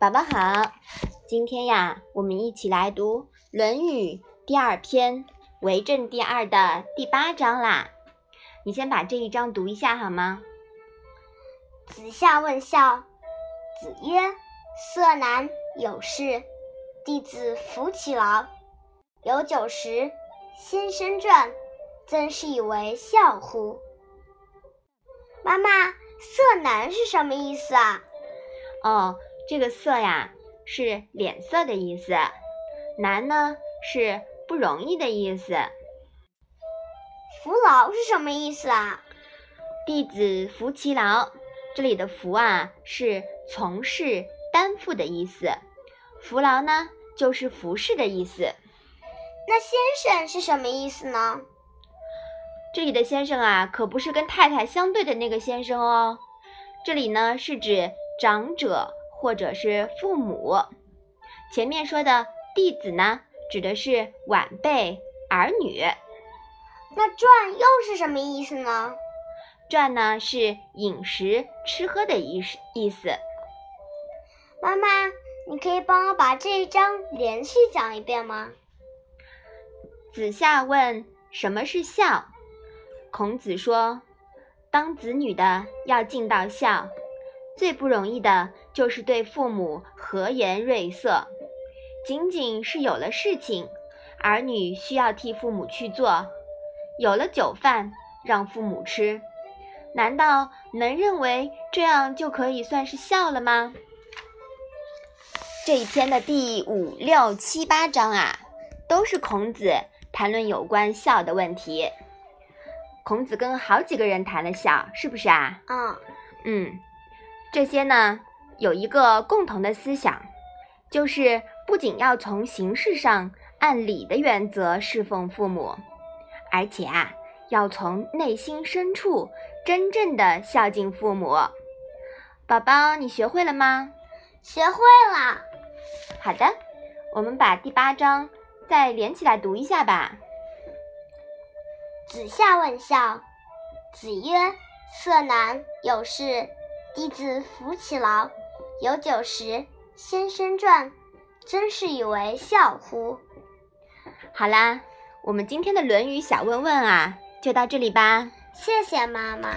宝宝好，今天呀，我们一起来读《论语》第二篇“为政第二”的第八章啦。你先把这一章读一下好吗？子夏问孝，子曰：“色难，有事。弟子服其劳，有酒食。先生传，曾是以为孝乎？”妈妈，“色难”是什么意思啊？哦，这个“色”呀，是脸色的意思，“难”呢是不容易的意思。服劳是什么意思啊？弟子服其劳，这里的“服”啊是从事、担负的意思，“服劳”呢就是服侍的意思。那先生是什么意思呢？这里的先生啊，可不是跟太太相对的那个先生哦，这里呢是指长者或者是父母。前面说的弟子呢，指的是晚辈、儿女。那传又是什么意思呢？传呢是饮食、吃喝的意思意思。妈妈，你可以帮我把这一章连续讲一遍吗？子夏问：“什么是孝？”孔子说：“当子女的要尽到孝，最不容易的就是对父母和颜悦色。仅仅是有了事情，儿女需要替父母去做。”有了酒饭让父母吃，难道能认为这样就可以算是孝了吗？这一篇的第五六七八章啊，都是孔子谈论有关孝的问题。孔子跟好几个人谈了孝，是不是啊？嗯嗯，这些呢有一个共同的思想，就是不仅要从形式上按礼的原则侍奉父母。而且啊，要从内心深处真正的孝敬父母。宝宝，你学会了吗？学会了。好的，我们把第八章再连起来读一下吧。子夏问孝，子曰：“色难，有事。弟子服其劳，有酒食。先生传，真是以为孝乎？”好啦。我们今天的《论语》小问问啊，就到这里吧。谢谢妈妈。